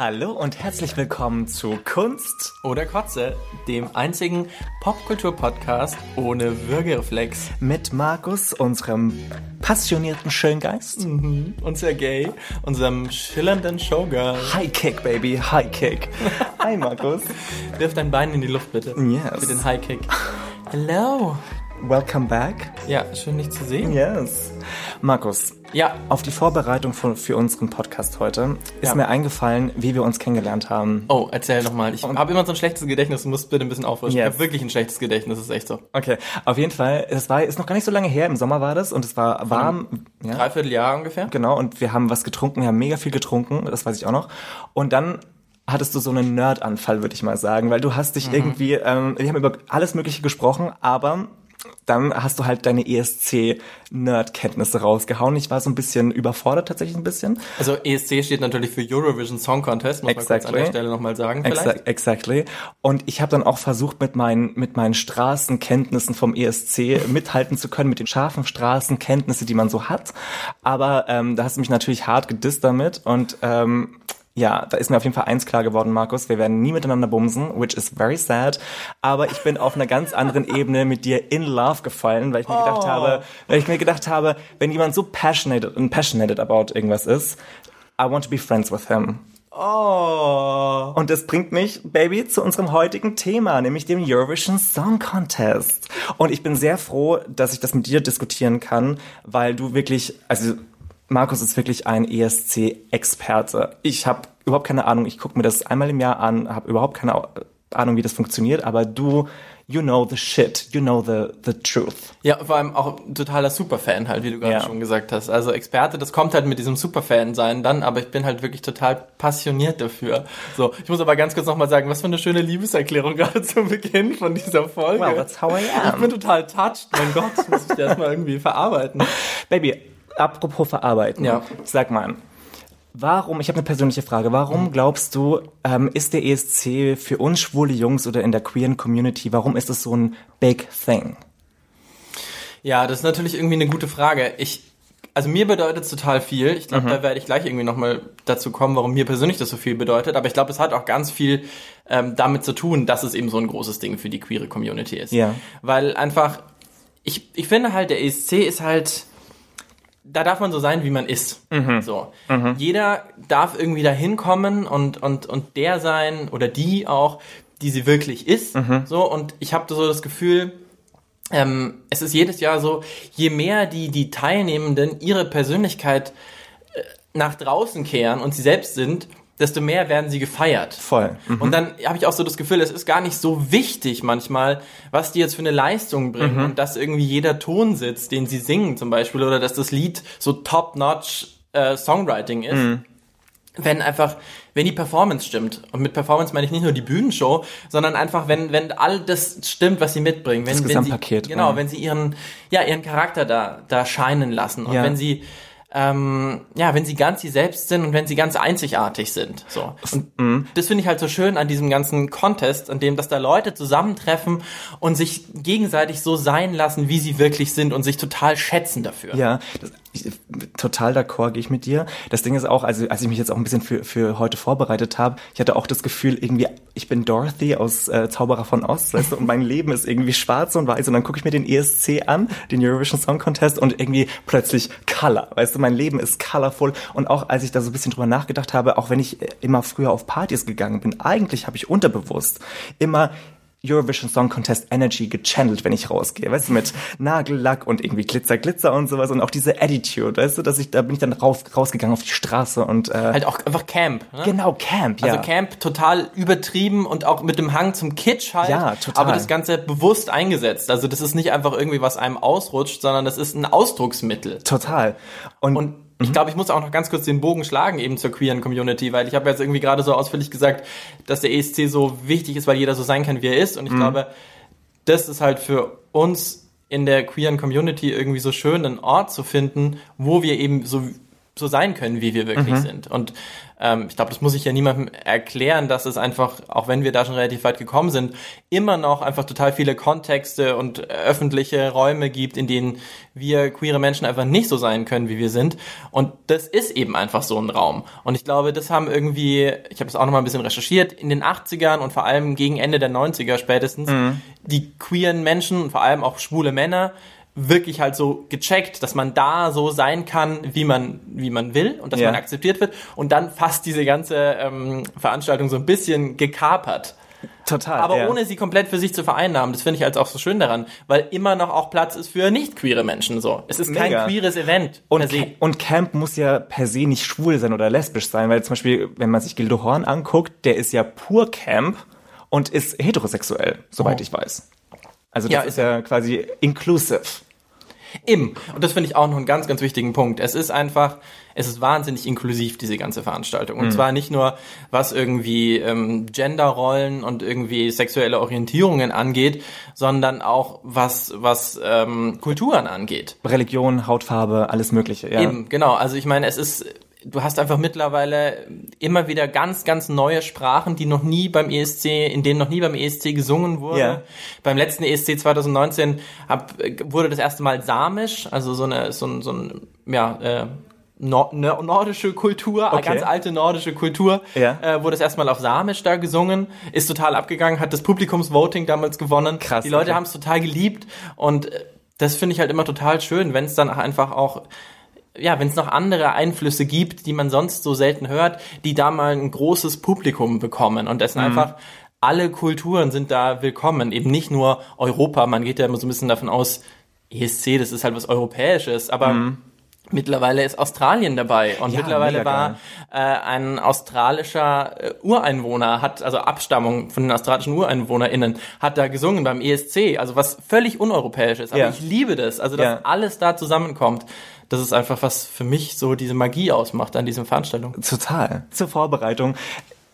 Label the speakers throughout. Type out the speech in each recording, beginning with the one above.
Speaker 1: Hallo und herzlich willkommen zu Kunst
Speaker 2: oder Kotze, dem einzigen Popkultur-Podcast ohne Würgereflex.
Speaker 1: Mit Markus, unserem passionierten Schöngeist.
Speaker 2: Mhm. Und Sergej, unserem schillernden Showgirl.
Speaker 1: High Kick, Baby, High Kick. Hi, Markus.
Speaker 2: Wirf dein Bein in die Luft, bitte.
Speaker 1: Yes.
Speaker 2: Für den High Kick. Hello.
Speaker 1: Welcome back.
Speaker 2: Ja, schön dich zu sehen.
Speaker 1: Yes. Markus.
Speaker 2: Ja.
Speaker 1: Auf die Vorbereitung von, für unseren Podcast heute ist ja. mir eingefallen, wie wir uns kennengelernt haben.
Speaker 2: Oh, erzähl nochmal. Ich habe immer so ein schlechtes Gedächtnis. Du musst bitte ein bisschen auffrischen. Yes. Ich habe wirklich ein schlechtes Gedächtnis. Das ist echt so.
Speaker 1: Okay. Auf jeden Fall. Es war, ist noch gar nicht so lange her. Im Sommer war das und es war warm.
Speaker 2: Ja. Dreiviertel Jahr ungefähr.
Speaker 1: Genau. Und wir haben was getrunken. Wir haben mega viel getrunken. Das weiß ich auch noch. Und dann hattest du so einen Nerd-Anfall, würde ich mal sagen, weil du hast dich mhm. irgendwie, ähm, wir haben über alles Mögliche gesprochen, aber dann hast du halt deine ESC-Nerd-Kenntnisse rausgehauen. Ich war so ein bisschen überfordert, tatsächlich ein bisschen.
Speaker 2: Also ESC steht natürlich für Eurovision Song Contest, muss exactly. man kurz an der Stelle nochmal sagen
Speaker 1: vielleicht. Exactly. Und ich habe dann auch versucht, mit meinen, mit meinen Straßenkenntnissen vom ESC mithalten zu können, mit den scharfen Straßenkenntnissen, die man so hat. Aber ähm, da hast du mich natürlich hart gedisst damit und ähm, ja, da ist mir auf jeden Fall eins klar geworden, Markus. Wir werden nie miteinander bumsen, which is very sad. Aber ich bin auf einer ganz anderen Ebene mit dir in love gefallen, weil ich mir oh. gedacht habe, weil ich mir gedacht habe, wenn jemand so passionate und passionate about irgendwas ist, I want to be friends with him.
Speaker 2: Oh.
Speaker 1: Und das bringt mich, Baby, zu unserem heutigen Thema, nämlich dem Eurovision Song Contest. Und ich bin sehr froh, dass ich das mit dir diskutieren kann, weil du wirklich, also Markus ist wirklich ein ESC-Experte. Ich habe überhaupt keine Ahnung. Ich gucke mir das einmal im Jahr an, habe überhaupt keine Ahnung, wie das funktioniert, aber du, you know the shit, you know the, the truth.
Speaker 2: Ja, vor allem auch totaler Superfan halt, wie du gerade ja. schon gesagt hast. Also Experte, das kommt halt mit diesem Superfan sein dann, aber ich bin halt wirklich total passioniert dafür. So, ich muss aber ganz kurz nochmal sagen, was für eine schöne Liebeserklärung gerade zum Beginn von dieser Folge.
Speaker 1: Well, that's how I am.
Speaker 2: Ich bin total touched. Mein Gott, muss ich das mal irgendwie verarbeiten.
Speaker 1: Baby, apropos verarbeiten.
Speaker 2: Ja.
Speaker 1: Sag mal, warum, ich habe eine persönliche Frage, warum glaubst du, ähm, ist der ESC für uns schwule Jungs oder in der queeren Community, warum ist es so ein big thing?
Speaker 2: Ja, das ist natürlich irgendwie eine gute Frage. Ich, also mir bedeutet es total viel. Ich glaube, mhm. da werde ich gleich irgendwie nochmal dazu kommen, warum mir persönlich das so viel bedeutet. Aber ich glaube, es hat auch ganz viel ähm, damit zu tun, dass es eben so ein großes Ding für die queere Community ist.
Speaker 1: Ja.
Speaker 2: Weil einfach, ich, ich finde halt, der ESC ist halt da darf man so sein, wie man ist. Mhm. So. Mhm. Jeder darf irgendwie da hinkommen und, und, und der sein oder die auch, die sie wirklich ist. Mhm. So, und ich habe so das Gefühl, ähm, es ist jedes Jahr so, je mehr die, die Teilnehmenden ihre Persönlichkeit äh, nach draußen kehren und sie selbst sind, desto mehr werden sie gefeiert.
Speaker 1: Voll.
Speaker 2: Mhm. Und dann habe ich auch so das Gefühl, es ist gar nicht so wichtig manchmal, was die jetzt für eine Leistung bringen mhm. und dass irgendwie jeder Ton sitzt, den sie singen zum Beispiel, oder dass das Lied so top-notch äh, Songwriting ist. Mhm. Wenn einfach, wenn die Performance stimmt. Und mit Performance meine ich nicht nur die Bühnenshow, sondern einfach, wenn, wenn all das stimmt, was sie mitbringen. Wenn,
Speaker 1: das Gesamtpaket.
Speaker 2: Wenn sie, genau, wenn sie ihren, ja, ihren Charakter da, da scheinen lassen. Und
Speaker 1: ja.
Speaker 2: wenn sie, ähm, ja, wenn sie ganz sie selbst sind und wenn sie ganz einzigartig sind. So. Und mhm. das finde ich halt so schön an diesem ganzen Contest, an dem, dass da Leute zusammentreffen und sich gegenseitig so sein lassen, wie sie wirklich sind und sich total schätzen dafür.
Speaker 1: Ja, das, ich, total d'accord, gehe ich mit dir. Das Ding ist auch, also als ich mich jetzt auch ein bisschen für, für heute vorbereitet habe, ich hatte auch das Gefühl, irgendwie, ich bin Dorothy aus äh, Zauberer von Ost, weißt du, und mein Leben ist irgendwie schwarz und weiß und dann gucke ich mir den ESC an, den Eurovision Song Contest und irgendwie plötzlich Color, weißt du, mein Leben ist colorful und auch als ich da so ein bisschen drüber nachgedacht habe, auch wenn ich immer früher auf Partys gegangen bin, eigentlich habe ich unterbewusst immer Eurovision Song Contest Energy gechannelt, wenn ich rausgehe, weißt du, mit Nagellack und irgendwie Glitzer, Glitzer und sowas und auch diese Attitude, weißt du, dass ich, da bin ich dann raus, rausgegangen auf die Straße und äh,
Speaker 2: halt auch einfach Camp.
Speaker 1: Ne? Genau, Camp, ja.
Speaker 2: Also Camp total übertrieben und auch mit dem Hang zum Kitsch halt.
Speaker 1: Ja, total.
Speaker 2: Aber das Ganze bewusst eingesetzt. Also das ist nicht einfach irgendwie, was einem ausrutscht, sondern das ist ein Ausdrucksmittel.
Speaker 1: Total.
Speaker 2: Und, und ich mhm. glaube, ich muss auch noch ganz kurz den Bogen schlagen eben zur queeren Community, weil ich habe jetzt irgendwie gerade so ausführlich gesagt, dass der ESC so wichtig ist, weil jeder so sein kann, wie er ist. Und ich mhm. glaube, das ist halt für uns in der queeren Community irgendwie so schön, einen Ort zu finden, wo wir eben so so sein können, wie wir wirklich mhm. sind. Und ähm, ich glaube, das muss ich ja niemandem erklären, dass es einfach, auch wenn wir da schon relativ weit gekommen sind, immer noch einfach total viele Kontexte und öffentliche Räume gibt, in denen wir queere Menschen einfach nicht so sein können, wie wir sind. Und das ist eben einfach so ein Raum. Und ich glaube, das haben irgendwie, ich habe das auch noch mal ein bisschen recherchiert, in den 80ern und vor allem gegen Ende der 90er spätestens, mhm. die queeren Menschen und vor allem auch schwule Männer wirklich halt so gecheckt, dass man da so sein kann, wie man, wie man will und dass ja. man akzeptiert wird und dann fast diese ganze ähm, Veranstaltung so ein bisschen gekapert.
Speaker 1: Total.
Speaker 2: Aber
Speaker 1: ja.
Speaker 2: ohne sie komplett für sich zu vereinnahmen. Das finde ich halt auch so schön daran, weil immer noch auch Platz ist für nicht queere Menschen so. Es ist Mega. kein queeres Event.
Speaker 1: Und, und Camp muss ja per se nicht schwul sein oder lesbisch sein, weil zum Beispiel, wenn man sich Gildo Horn anguckt, der ist ja pur Camp und ist heterosexuell, soweit oh. ich weiß. Also das ja, ist ja quasi inclusive.
Speaker 2: Eben. Und das finde ich auch noch einen ganz, ganz wichtigen Punkt. Es ist einfach, es ist wahnsinnig inklusiv, diese ganze Veranstaltung. Und mhm. zwar nicht nur, was irgendwie ähm, Genderrollen und irgendwie sexuelle Orientierungen angeht, sondern auch was, was ähm, Kulturen angeht.
Speaker 1: Religion, Hautfarbe, alles Mögliche, ja.
Speaker 2: Eben, genau. Also ich meine, es ist du hast einfach mittlerweile immer wieder ganz, ganz neue Sprachen, die noch nie beim ESC, in denen noch nie beim ESC gesungen wurde. Yeah. Beim letzten ESC 2019 hab, wurde das erste Mal Samisch, also so eine, so ein, so ein ja, äh, Nord nordische Kultur, okay. ganz alte nordische Kultur, ja. äh, wurde es erstmal auf Samisch da gesungen, ist total abgegangen, hat das Publikumsvoting damals gewonnen. Krass. Die Leute okay. haben es total geliebt und äh, das finde ich halt immer total schön, wenn es dann einfach auch ja, wenn es noch andere Einflüsse gibt, die man sonst so selten hört, die da mal ein großes Publikum bekommen und dessen mhm. einfach alle Kulturen sind da willkommen, eben nicht nur Europa. Man geht ja immer so ein bisschen davon aus, ESC, das ist halt was Europäisches, aber mhm. Mittlerweile ist Australien dabei und ja, mittlerweile war äh, ein australischer äh, Ureinwohner, hat also Abstammung von den australischen UreinwohnerInnen, hat da gesungen beim ESC, also was völlig uneuropäisch ist. Aber ja. ich liebe das, also dass ja. alles da zusammenkommt das ist einfach was für mich so diese Magie ausmacht an diesen Veranstaltungen.
Speaker 1: Total. Zur Vorbereitung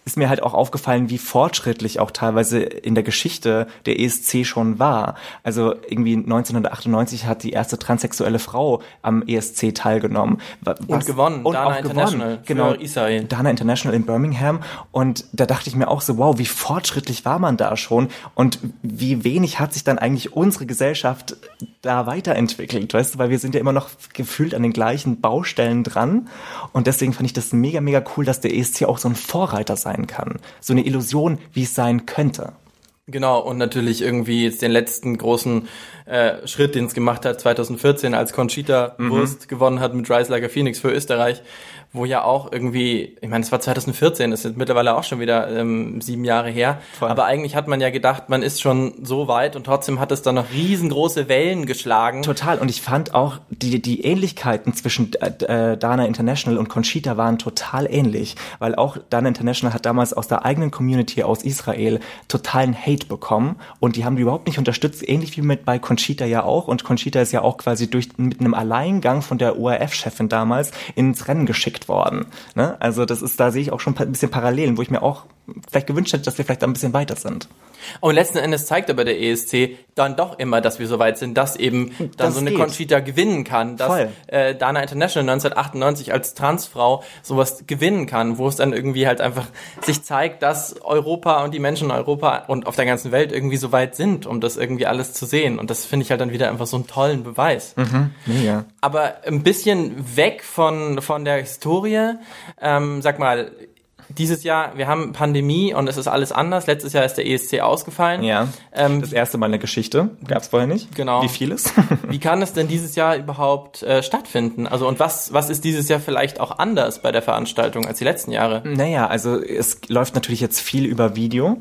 Speaker 1: ist mir halt auch aufgefallen, wie fortschrittlich auch teilweise in der Geschichte der ESC schon war. Also irgendwie 1998 hat die erste transsexuelle Frau am ESC teilgenommen.
Speaker 2: Was, und gewonnen.
Speaker 1: Und Dana auch International gewonnen. Genau. Israel. Dana International in Birmingham. Und da dachte ich mir auch so, wow, wie fortschrittlich war man da schon und wie wenig hat sich dann eigentlich unsere Gesellschaft da weiterentwickelt, weißt du, weil wir sind ja immer noch gefühlt an den gleichen Baustellen dran. Und deswegen fand ich das mega, mega cool, dass der ESC auch so ein Vorreiter sein sein kann. So eine Illusion, wie es sein könnte.
Speaker 2: Genau, und natürlich irgendwie jetzt den letzten großen äh, Schritt, den es gemacht hat, 2014, als Conchita mhm. Wurst gewonnen hat mit Rise Like a Phoenix für Österreich, wo ja auch irgendwie, ich meine, es war 2014, das ist mittlerweile auch schon wieder ähm, sieben Jahre her, Voll. aber eigentlich hat man ja gedacht, man ist schon so weit und trotzdem hat es dann noch riesengroße Wellen geschlagen.
Speaker 1: Total, und ich fand auch, die, die Ähnlichkeiten zwischen äh, äh, Dana International und Conchita waren total ähnlich, weil auch Dana International hat damals aus der eigenen Community aus Israel totalen Hate bekommen. Und die haben die überhaupt nicht unterstützt, ähnlich wie mit bei Conchita ja auch. Und Conchita ist ja auch quasi durch mit einem Alleingang von der ORF-Chefin damals ins Rennen geschickt worden. Ne? Also das ist, da sehe ich auch schon ein bisschen Parallelen, wo ich mir auch vielleicht gewünscht hätte, dass wir vielleicht ein bisschen weiter sind.
Speaker 2: Und letzten Endes zeigt aber der ESC dann doch immer, dass wir so weit sind, dass eben dann das so eine geht. Conchita gewinnen kann, dass äh, Dana International 1998 als Transfrau sowas gewinnen kann, wo es dann irgendwie halt einfach sich zeigt, dass Europa und die Menschen in Europa und auf der ganzen Welt irgendwie so weit sind, um das irgendwie alles zu sehen. Und das finde ich halt dann wieder einfach so einen tollen Beweis. Mhm, mega. Aber ein bisschen weg von, von der Historie, ähm, sag mal, dieses Jahr, wir haben Pandemie und es ist alles anders. Letztes Jahr ist der ESC ausgefallen.
Speaker 1: Ja. Ähm, das erste Mal in der Geschichte. Gab es vorher nicht.
Speaker 2: Genau.
Speaker 1: Wie vieles?
Speaker 2: Wie kann es denn dieses Jahr überhaupt äh, stattfinden? Also und was, was ist dieses Jahr vielleicht auch anders bei der Veranstaltung als die letzten Jahre?
Speaker 1: Naja, also es läuft natürlich jetzt viel über Video.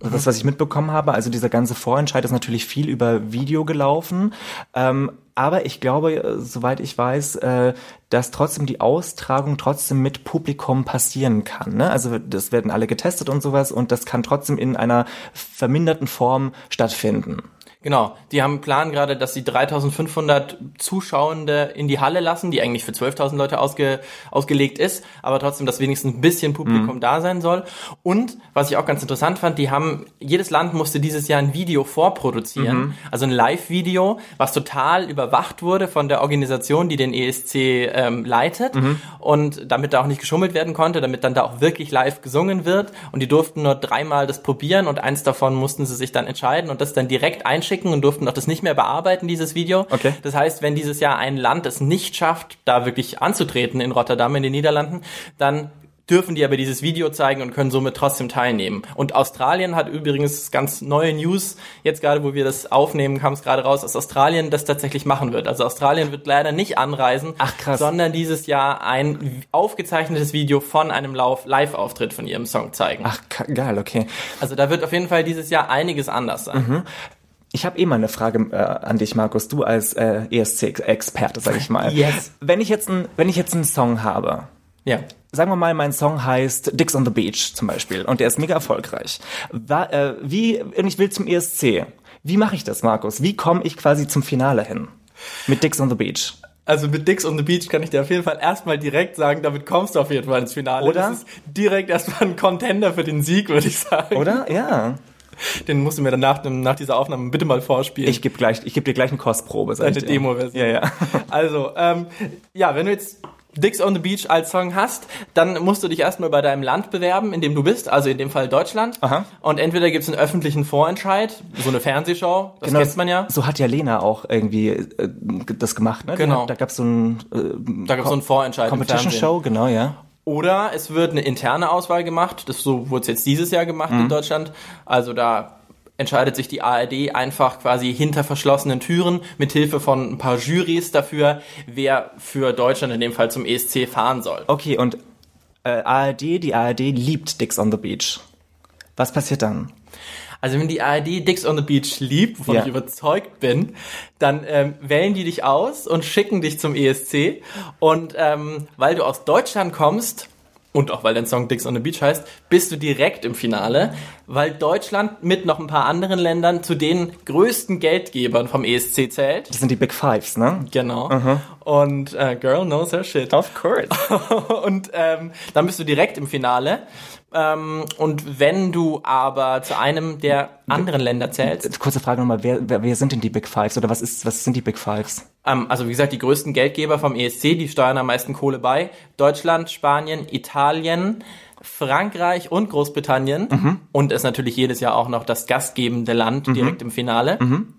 Speaker 1: Das, was ich mitbekommen habe, also dieser ganze Vorentscheid ist natürlich viel über Video gelaufen. Ähm, aber ich glaube, äh, soweit ich weiß, äh, dass trotzdem die Austragung trotzdem mit Publikum passieren kann. Ne? Also das werden alle getestet und sowas und das kann trotzdem in einer verminderten Form stattfinden.
Speaker 2: Genau, die haben Plan gerade, dass sie 3500 Zuschauende in die Halle lassen, die eigentlich für 12.000 Leute ausge, ausgelegt ist, aber trotzdem, dass wenigstens ein bisschen Publikum mhm. da sein soll. Und was ich auch ganz interessant fand, die haben, jedes Land musste dieses Jahr ein Video vorproduzieren, mhm. also ein Live-Video, was total überwacht wurde von der Organisation, die den ESC ähm, leitet mhm. und damit da auch nicht geschummelt werden konnte, damit dann da auch wirklich live gesungen wird und die durften nur dreimal das probieren und eins davon mussten sie sich dann entscheiden und das dann direkt einschicken schicken und durften auch das nicht mehr bearbeiten, dieses Video.
Speaker 1: Okay.
Speaker 2: Das heißt, wenn dieses Jahr ein Land es nicht schafft, da wirklich anzutreten in Rotterdam, in den Niederlanden, dann dürfen die aber dieses Video zeigen und können somit trotzdem teilnehmen. Und Australien hat übrigens ganz neue News, jetzt gerade wo wir das aufnehmen, kam es gerade raus, dass Australien das tatsächlich machen wird. Also Australien wird leider nicht anreisen,
Speaker 1: Ach, krass.
Speaker 2: sondern dieses Jahr ein aufgezeichnetes Video von einem Live-Auftritt von ihrem Song zeigen.
Speaker 1: Ach, geil, okay.
Speaker 2: Also da wird auf jeden Fall dieses Jahr einiges anders sein. Mhm.
Speaker 1: Ich habe eh mal eine Frage äh, an dich, Markus. Du als äh, ESC-Experte, sag ich mal.
Speaker 2: Yes.
Speaker 1: Wenn ich jetzt ein, wenn ich jetzt einen Song habe,
Speaker 2: ja.
Speaker 1: Sagen wir mal, mein Song heißt Dicks on the Beach zum Beispiel und der ist mega erfolgreich. War, äh, wie, und ich will zum ESC. Wie mache ich das, Markus? Wie komme ich quasi zum Finale hin? Mit Dicks on the Beach.
Speaker 2: Also mit Dicks on the Beach kann ich dir auf jeden Fall erstmal direkt sagen, damit kommst du auf jeden Fall ins Finale.
Speaker 1: Oder?
Speaker 2: Das ist direkt erstmal ein Contender für den Sieg, würde ich sagen.
Speaker 1: Oder? Ja.
Speaker 2: Den musst du mir dann nach, dieser Aufnahme bitte mal vorspielen.
Speaker 1: Ich gebe gleich, ich gebe dir gleich eine Kostprobe.
Speaker 2: Eine Demo-Version.
Speaker 1: Ja, ja.
Speaker 2: Also, ähm, ja, wenn du jetzt Dicks on the Beach als Song hast, dann musst du dich erstmal bei deinem Land bewerben, in dem du bist, also in dem Fall Deutschland.
Speaker 1: Aha.
Speaker 2: Und entweder gibt es einen öffentlichen Vorentscheid, so eine Fernsehshow, das genau, kennt man ja.
Speaker 1: So hat ja Lena auch irgendwie äh, das gemacht, ne?
Speaker 2: Genau.
Speaker 1: Hat, da gab es so ein
Speaker 2: äh, Da gab es so einen Vorentscheid.
Speaker 1: Competition Show, genau, ja.
Speaker 2: Oder es wird eine interne Auswahl gemacht, das so wurde es jetzt dieses Jahr gemacht mhm. in Deutschland. Also da entscheidet sich die ARD einfach quasi hinter verschlossenen Türen mit Hilfe von ein paar Jurys dafür, wer für Deutschland in dem Fall zum ESC fahren soll.
Speaker 1: Okay, und äh, ARD, die ARD liebt Dicks on the Beach. Was passiert dann?
Speaker 2: Also wenn die ARD Dicks on the Beach liebt, wovon ja. ich überzeugt bin, dann ähm, wählen die dich aus und schicken dich zum ESC. Und ähm, weil du aus Deutschland kommst, und auch weil dein Song Dicks on the Beach heißt, bist du direkt im Finale, weil Deutschland mit noch ein paar anderen Ländern zu den größten Geldgebern vom ESC zählt.
Speaker 1: Das sind die Big Fives, ne?
Speaker 2: Genau. -huh. Und äh, Girl knows her shit.
Speaker 1: Of course.
Speaker 2: und ähm, dann bist du direkt im Finale. Ähm, und wenn du aber zu einem der anderen Länder zählst.
Speaker 1: Kurze Frage nochmal, wer, wer, wer sind denn die Big Fives oder was ist, was sind die Big Fives?
Speaker 2: Ähm, also wie gesagt, die größten Geldgeber vom ESC, die steuern am meisten Kohle bei. Deutschland, Spanien, Italien, Frankreich und Großbritannien. Mhm. Und ist natürlich jedes Jahr auch noch das gastgebende Land mhm. direkt im Finale. Mhm.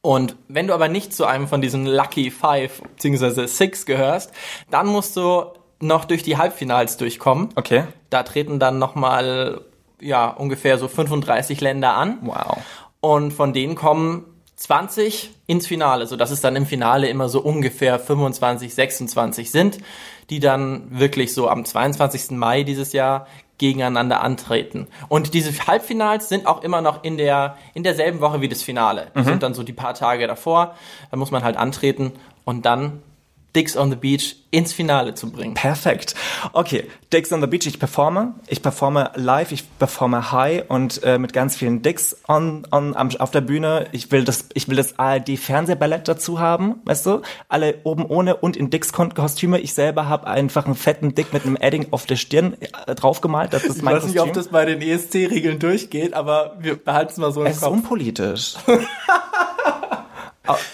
Speaker 2: Und wenn du aber nicht zu einem von diesen Lucky Five bzw. Six gehörst, dann musst du noch durch die Halbfinals durchkommen.
Speaker 1: Okay.
Speaker 2: Da treten dann nochmal, ja, ungefähr so 35 Länder an.
Speaker 1: Wow.
Speaker 2: Und von denen kommen 20 ins Finale, so dass es dann im Finale immer so ungefähr 25, 26 sind, die dann wirklich so am 22. Mai dieses Jahr gegeneinander antreten. Und diese Halbfinals sind auch immer noch in der in derselben Woche wie das Finale. Die mhm. sind dann so die paar Tage davor. Da muss man halt antreten und dann Dicks on the Beach ins Finale zu bringen.
Speaker 1: Perfekt. Okay, Dicks on the Beach, ich performe. Ich performe live, ich performe high und äh, mit ganz vielen Dicks on, on, am, auf der Bühne. Ich will das, ich will das ARD-Fernsehballett dazu haben, weißt du? Alle oben ohne und in Dicks-Kostüme. Ich selber habe einfach einen fetten Dick mit einem Edding auf der Stirn äh, draufgemalt. Das ist mein
Speaker 2: ich weiß Kostüm. nicht, ob das bei den ESC-Regeln durchgeht, aber wir behalten es mal so im
Speaker 1: es Kopf. Es ist unpolitisch.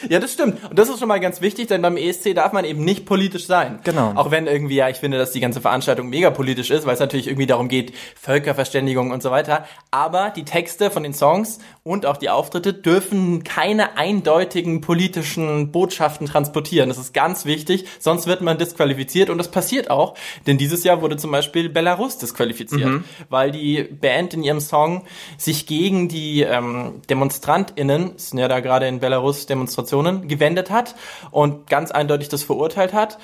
Speaker 2: Ja, das stimmt. Und das ist schon mal ganz wichtig, denn beim ESC darf man eben nicht politisch sein.
Speaker 1: Genau.
Speaker 2: Auch wenn irgendwie, ja, ich finde, dass die ganze Veranstaltung mega politisch ist, weil es natürlich irgendwie darum geht, Völkerverständigung und so weiter. Aber die Texte von den Songs und auch die Auftritte dürfen keine eindeutigen politischen Botschaften transportieren. Das ist ganz wichtig, sonst wird man disqualifiziert und das passiert auch. Denn dieses Jahr wurde zum Beispiel Belarus disqualifiziert, mhm. weil die Band in ihrem Song sich gegen die ähm, DemonstrantInnen, sind ja da gerade in Belarus Demonstrationen gewendet hat und ganz eindeutig das verurteilt hat.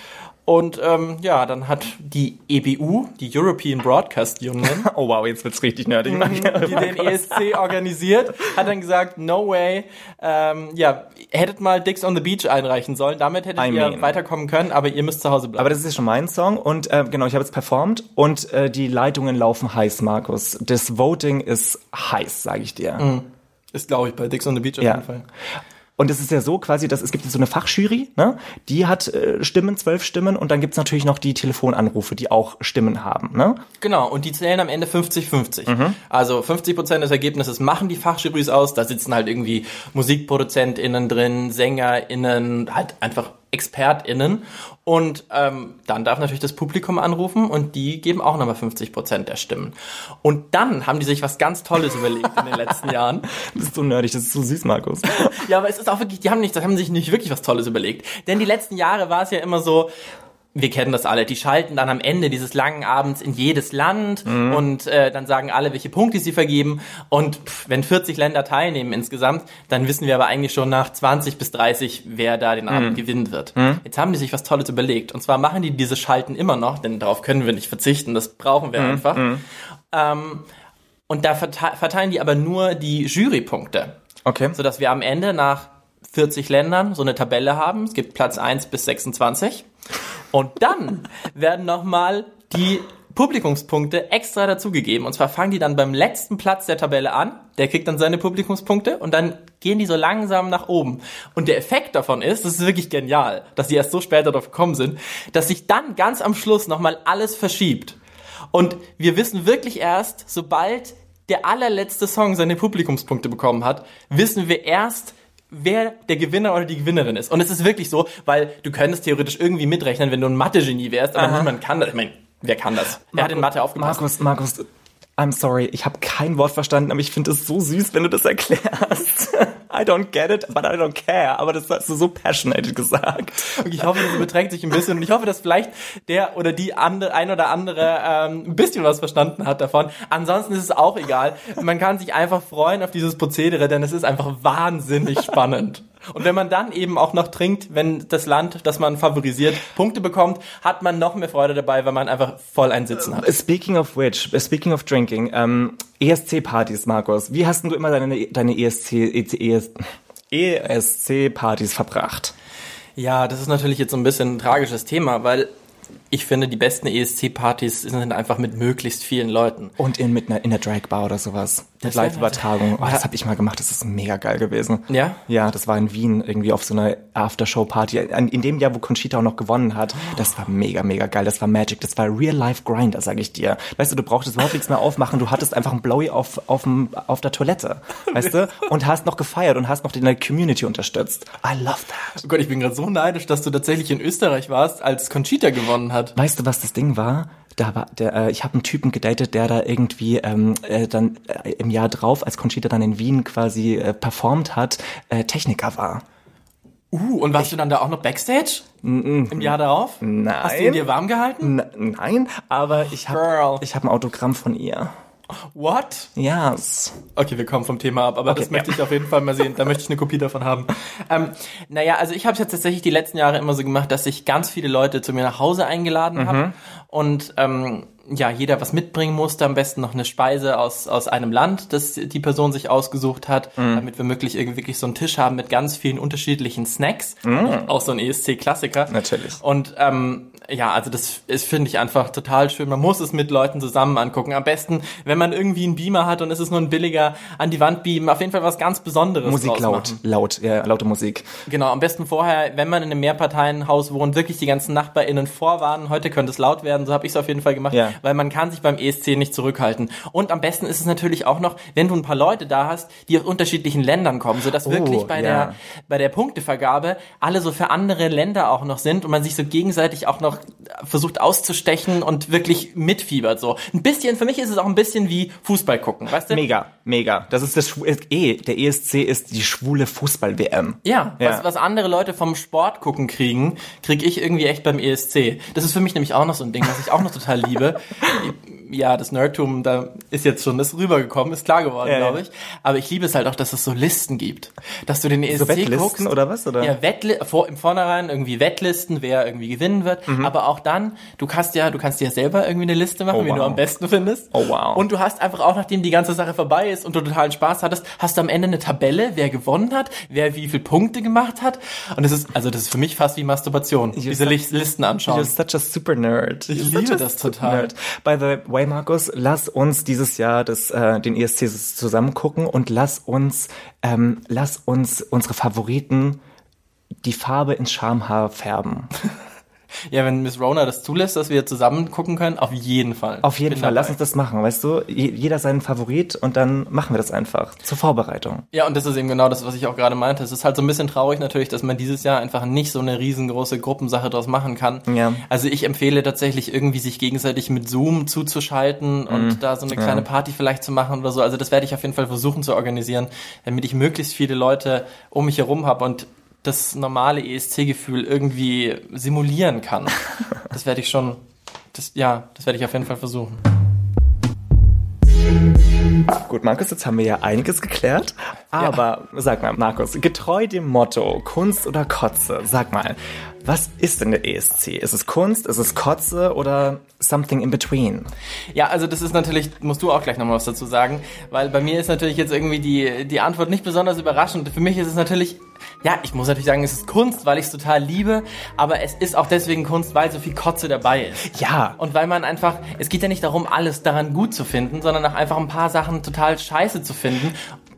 Speaker 2: Und ähm, ja, dann hat die EBU, die European Broadcast Union,
Speaker 1: oh wow, jetzt wird's richtig nerdig,
Speaker 2: mhm, die den ESC organisiert, hat dann gesagt, no way, ähm, ja, hättet mal Dicks on the Beach einreichen sollen, damit hättet I ihr mean. weiterkommen können, aber ihr müsst zu Hause bleiben.
Speaker 1: Aber das ist ja schon mein Song und äh, genau, ich habe jetzt performt und äh, die Leitungen laufen heiß, Markus. Das Voting ist heiß, sage ich dir. Mhm.
Speaker 2: Ist, glaube ich, bei Dix on the Beach auf
Speaker 1: Ja.
Speaker 2: jeden Fall.
Speaker 1: Und es ist ja so quasi, dass es gibt so eine Fachjury, ne? die hat äh, Stimmen, zwölf Stimmen und dann gibt's natürlich noch die Telefonanrufe, die auch Stimmen haben. Ne?
Speaker 2: Genau, und die zählen am Ende 50-50. Also 50% des Ergebnisses machen die Fachjurys aus, da sitzen halt irgendwie MusikproduzentInnen drin, SängerInnen, halt einfach ExpertInnen. Und ähm, dann darf natürlich das Publikum anrufen und die geben auch nochmal 50% der Stimmen. Und dann haben die sich was ganz Tolles überlegt in den letzten Jahren.
Speaker 1: Das ist so nerdig, das ist so süß, Markus.
Speaker 2: Ja, aber es ist auch wirklich, die haben nicht, das haben sich nicht wirklich was Tolles überlegt. Denn die letzten Jahre war es ja immer so, wir kennen das alle, die schalten dann am Ende dieses langen Abends in jedes Land und äh, dann sagen alle, welche Punkte sie vergeben. Und pff, wenn 40 Länder teilnehmen insgesamt, dann wissen wir aber eigentlich schon nach 20 bis 30, wer da den Abend gewinnen wird. Jetzt haben die sich was Tolles überlegt. Und zwar machen die diese Schalten immer noch, denn darauf können wir nicht verzichten, das brauchen wir einfach. Ähm, und da verte- verteilen die aber nur die Jurypunkte
Speaker 1: Okay.
Speaker 2: sodass wir am Ende nach 40 Ländern so eine Tabelle haben. Es gibt Platz 1 bis 26. Und dann werden nochmal die Publikumspunkte extra dazugegeben. Und zwar fangen die dann beim letzten Platz der Tabelle an. Der kriegt dann seine Publikumspunkte und dann gehen die so langsam nach oben. Und der Effekt davon ist, das ist wirklich genial, dass die erst so später darauf gekommen sind, dass sich dann ganz am Schluss nochmal alles verschiebt. Und wir wissen wirklich erst, sobald der allerletzte Song seine Publikumspunkte bekommen hat, wissen wir erst, wer der Gewinner oder die Gewinnerin ist. Und es ist wirklich so, weil du könntest theoretisch irgendwie mitrechnen, wenn du ein Mathe-Genie wärst, aber niemand kann das. Ich meine, wer kann das? Wer hat in Mathe aufgepasst?
Speaker 1: Markus, Markus, I'm sorry, ich habe kein Wort verstanden, aber ich finde es so süß, wenn du das erklärst. I don't get it, but I don't care. Aber das hast du so passionate gesagt.
Speaker 2: Und ich hoffe, das überträgt sich ein bisschen und ich hoffe, dass vielleicht der oder die andere, ein oder andere ähm, ein bisschen was verstanden hat davon. Ansonsten ist es auch egal. Man kann sich einfach freuen auf dieses Prozedere, denn es ist einfach wahnsinnig spannend. Und wenn man dann eben auch noch trinkt, wenn das Land, das man favorisiert, Punkte bekommt, hat man noch mehr Freude dabei, weil man einfach voll ein Sitzen hat.
Speaker 1: Speaking of which, speaking of drinking, ähm, ESC-Partys, Markus. Wie hast denn du immer deine, deine ESC, ES, ESC-Partys verbracht?
Speaker 2: Ja, das ist natürlich jetzt so ein bisschen ein tragisches Thema, weil ich finde, die besten ESC-Partys sind einfach mit möglichst vielen Leuten.
Speaker 1: Und in, mit einer, in der Drag-Bar oder sowas. Mit Live-Übertragung. Oh, das habe ich mal gemacht, das ist mega geil gewesen.
Speaker 2: Ja?
Speaker 1: Ja, das war in Wien irgendwie auf so einer Aftershow-Party. In dem Jahr, wo Conchita auch noch gewonnen hat. Das war mega, mega geil. Das war Magic. Das war Real-Life-Grinder, sag ich dir. Weißt du, du brauchtest überhaupt nichts mehr aufmachen. Du hattest einfach ein Blowy auf, auf, auf der Toilette. Weißt du? Und hast noch gefeiert und hast noch deine Community unterstützt. I love that.
Speaker 2: Oh Gott, ich bin gerade so neidisch, dass du tatsächlich in Österreich warst, als Conchita gewonnen hat.
Speaker 1: Weißt du, was das Ding war? Da war der, äh, ich habe einen Typen gedatet, der da irgendwie ähm, äh, dann äh, im Jahr drauf, als Conchita dann in Wien quasi äh, performt hat, äh, Techniker war.
Speaker 2: Uh, und warst du dann da auch noch Backstage? Im Jahr darauf?
Speaker 1: Nein.
Speaker 2: Hast du ihn dir warm gehalten?
Speaker 1: N nein, aber ich habe ich hab ein Autogramm von ihr.
Speaker 2: What?
Speaker 1: Ja.
Speaker 2: Okay, wir kommen vom Thema ab, aber das möchte ich auf jeden Fall mal sehen. Da möchte ich eine Kopie davon haben. Ähm, naja, also ich habe es jetzt tatsächlich die letzten Jahre immer so gemacht, dass ich ganz viele Leute zu mir nach Hause eingeladen habe und ähm, ja, jeder was mitbringen musste, am besten noch eine Speise aus, aus einem Land, das die Person sich ausgesucht hat, damit wir möglich irgendwie wirklich so einen Tisch haben mit ganz vielen unterschiedlichen Snacks. Auch so ein ESC-Klassiker.
Speaker 1: Natürlich.
Speaker 2: Und ähm, ja, also das ist, finde ich, einfach total schön. Man muss es mit Leuten zusammen angucken. Am besten, wenn man irgendwie einen Beamer hat und es ist nur ein billiger an die Wand beamen, auf jeden Fall was ganz Besonderes
Speaker 1: Musik laut,
Speaker 2: machen.
Speaker 1: laut, ja, laute Musik.
Speaker 2: Genau, am besten vorher, wenn man in einem Mehrparteienhaus wohnt, wirklich die ganzen NachbarInnen vorwarnen. Heute könnte es laut werden, so habe ich es auf jeden Fall gemacht,
Speaker 1: Ja.
Speaker 2: Weil man kann sich beim ESC nicht zurückhalten. Und am besten ist es natürlich auch noch, wenn du ein paar Leute da hast, die aus unterschiedlichen Ländern kommen, sodass wirklich bei
Speaker 1: ja.
Speaker 2: der bei der Punktevergabe alle so für andere Länder auch noch sind und man sich so gegenseitig auch noch versucht auszustechen und wirklich mitfiebert so. Ein bisschen, für mich ist es auch ein bisschen wie Fußball gucken, weißt du?
Speaker 1: Mega, mega. Das ist das ist eh, der ESC ist die schwule Fußball-WM.
Speaker 2: Ja,
Speaker 1: Ja.
Speaker 2: Was, was andere Leute vom Sport gucken kriegen, kriege ich irgendwie echt beim ESC. Das ist für mich nämlich auch noch so ein Ding, was ich auch noch total liebe. Ja, das Nerdtum, da ist jetzt schon das rübergekommen, ist klar geworden,
Speaker 1: Ja, ja.
Speaker 2: glaube ich. Aber ich liebe es halt auch, dass es so Listen gibt. Dass du den ESC
Speaker 1: So Wettlisten
Speaker 2: guckst.
Speaker 1: oder was? Oder?
Speaker 2: Ja, Wettli vor, im Vornherein irgendwie Wettlisten, wer irgendwie gewinnen wird.
Speaker 1: Mhm.
Speaker 2: Aber auch dann, du kannst ja, du kannst dir selber irgendwie eine Liste machen,
Speaker 1: Oh,
Speaker 2: wie du
Speaker 1: wow.
Speaker 2: am besten findest.
Speaker 1: Oh, wow.
Speaker 2: Und du hast einfach auch, nachdem die ganze Sache vorbei ist und du totalen Spaß hattest, hast du am Ende eine Tabelle, wer gewonnen hat, wer wie viele Punkte gemacht hat. Und das ist, also das ist für mich fast wie Masturbation, diese
Speaker 1: such-
Speaker 2: Lis- Listen anschauen.
Speaker 1: You're such a super nerd.
Speaker 2: Ich
Speaker 1: You're
Speaker 2: liebe das total.
Speaker 1: By the way, Markus, lass uns dieses Jahr das, äh, den ESC zusammen gucken und lass uns, ähm, lass uns unsere Favoriten die Farbe ins Schamhaar färben.
Speaker 2: Ja, wenn Miss Rona das zulässt, dass wir zusammen gucken können, auf jeden Fall.
Speaker 1: Auf jeden Fall, dabei. lass uns das machen, weißt du? Jeder seinen Favorit und dann machen wir das einfach zur Vorbereitung.
Speaker 2: Ja, und das ist eben genau das, was ich auch gerade meinte. Es ist halt so ein bisschen traurig natürlich, dass man dieses Jahr einfach nicht so eine riesengroße Gruppensache draus machen kann. Ja. Also ich empfehle tatsächlich irgendwie sich gegenseitig mit Zoom zuzuschalten und mhm. da so eine kleine ja. Party vielleicht zu machen oder so. Also das werde ich auf jeden Fall versuchen zu organisieren, damit ich möglichst viele Leute um mich herum habe und das normale ESC-Gefühl irgendwie simulieren kann. Das werde ich schon, das, ja, das werde ich auf jeden Fall versuchen.
Speaker 1: Gut, Markus, jetzt haben wir ja einiges geklärt. Aber ja. sag mal, Markus, getreu dem Motto Kunst oder Kotze, sag mal, was ist denn der ESC? Ist es Kunst, ist es Kotze oder something in between?
Speaker 2: Ja, also das ist natürlich, musst du auch gleich nochmal was dazu sagen, weil bei mir ist natürlich jetzt irgendwie die, die Antwort nicht besonders überraschend. Für mich ist es natürlich, ja, ich muss natürlich sagen, es ist Kunst, weil ich es total liebe, aber es ist auch deswegen Kunst, weil so viel Kotze dabei ist.
Speaker 1: Ja.
Speaker 2: Und weil man einfach, es geht ja nicht darum, alles daran gut zu finden, sondern auch einfach ein paar Sachen total scheiße zu finden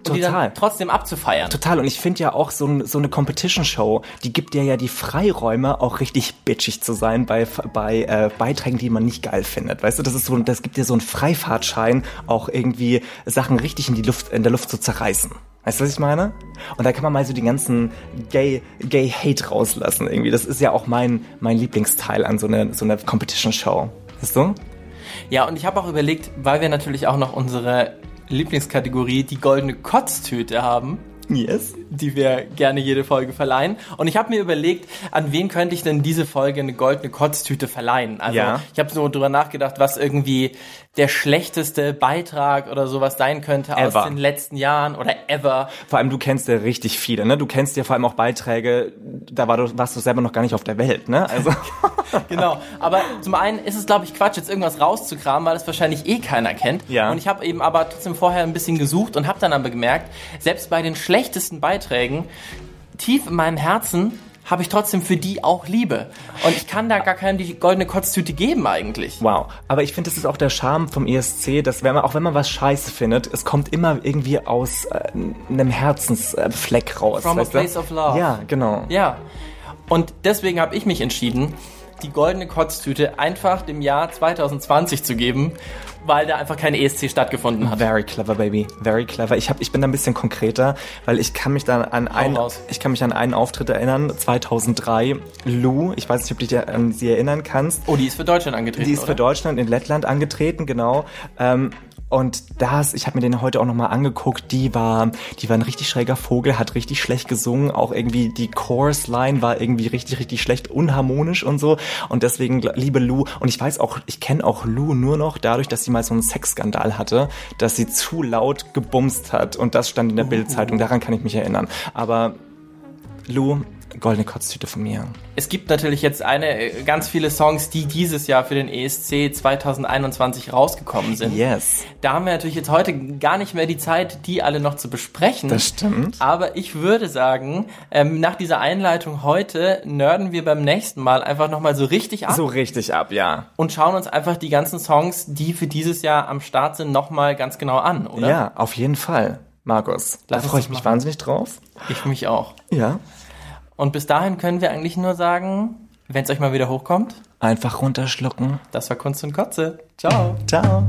Speaker 2: Total. trotzdem abzufeiern.
Speaker 1: Total. Und ich finde ja auch so, so eine Competition-Show, die gibt dir ja die Freiräume, auch richtig bitchig zu sein bei, bei äh, Beiträgen, die man nicht geil findet. Weißt du, das ist so, das gibt dir so einen Freifahrtschein, auch irgendwie Sachen richtig in die Luft, in der Luft zu zerreißen. Weißt du, was ich meine? Und da kann man mal so die ganzen Gay, Gay Hate rauslassen irgendwie. Das ist ja auch mein, mein Lieblingsteil an so einer so einer Competition Show. Weißt du?
Speaker 2: Ja, und ich habe auch überlegt, weil wir natürlich auch noch unsere Lieblingskategorie die goldene Kotztüte haben.
Speaker 1: Yes.
Speaker 2: Die wir gerne jede Folge verleihen. Und ich habe mir überlegt, an wen könnte ich denn diese Folge eine goldene Kotztüte verleihen? Also ja. ich habe so drüber nachgedacht, was irgendwie der schlechteste Beitrag oder sowas sein könnte ever. aus den letzten Jahren oder ever.
Speaker 1: Vor allem, du kennst ja richtig viele, ne? Du kennst ja vor allem auch Beiträge, da war du, warst du selber noch gar nicht auf der Welt, ne? Also.
Speaker 2: genau. Aber zum einen ist es, glaube ich, Quatsch, jetzt irgendwas rauszukramen, weil es wahrscheinlich eh keiner kennt. Ja. Und ich habe eben aber trotzdem vorher ein bisschen gesucht und habe dann aber gemerkt, selbst bei den schlechtesten Beiträgen, tief in meinem Herzen habe ich trotzdem für die auch Liebe. Und ich kann da gar keinem die goldene Kotztüte geben eigentlich.
Speaker 1: Wow. Aber ich finde, das ist auch der Charme vom ESC, dass wenn man, auch wenn man was scheiße findet, es kommt immer irgendwie aus äh, einem Herzensfleck raus.
Speaker 2: From a place du? of love.
Speaker 1: Ja, genau.
Speaker 2: Ja. Und deswegen habe ich mich entschieden, die goldene Kotztüte einfach dem Jahr 2020 zu geben weil da einfach kein ESC stattgefunden hat.
Speaker 1: Very clever, baby. Very clever. Ich, hab, ich bin da ein bisschen konkreter, weil ich kann mich da an einen, ich kann mich an einen Auftritt erinnern, 2003, Lou, ich weiß nicht, ob du dich an sie erinnern kannst.
Speaker 2: Oh, die ist für Deutschland angetreten,
Speaker 1: Die ist
Speaker 2: oder?
Speaker 1: für Deutschland in Lettland angetreten, genau. Ähm, und das, ich habe mir den heute auch nochmal angeguckt, die war, die war ein richtig schräger Vogel, hat richtig schlecht gesungen, auch irgendwie die Chorus-Line war irgendwie richtig, richtig schlecht, unharmonisch und so. Und deswegen, liebe Lou, und ich weiß auch, ich kenne auch Lou nur noch dadurch, dass sie mal so einen Sexskandal hatte, dass sie zu laut gebumst hat. Und das stand in der uh. Bildzeitung, daran kann ich mich erinnern. Aber Lou, goldene Kotztüte von mir.
Speaker 2: Es gibt natürlich jetzt eine, äh, ganz viele Songs, die dieses Jahr für den ESC 2021 rausgekommen sind.
Speaker 1: Yes.
Speaker 2: Da haben wir natürlich jetzt heute gar nicht mehr die Zeit, die alle noch zu besprechen.
Speaker 1: Das stimmt.
Speaker 2: Aber ich würde sagen, ähm, nach dieser Einleitung heute nerden wir beim nächsten Mal einfach nochmal so richtig ab.
Speaker 1: So richtig ab, ja.
Speaker 2: Und schauen uns einfach die ganzen Songs, die für dieses Jahr am Start sind, nochmal ganz genau an, oder?
Speaker 1: Ja, auf jeden Fall. Markus, da freue ich mich machen. wahnsinnig drauf.
Speaker 2: Ich mich auch.
Speaker 1: Ja.
Speaker 2: Und bis dahin können wir eigentlich nur sagen, wenn es euch mal wieder hochkommt,
Speaker 1: einfach runterschlucken.
Speaker 2: Das war Kunst und Kotze. Ciao.
Speaker 1: Ciao.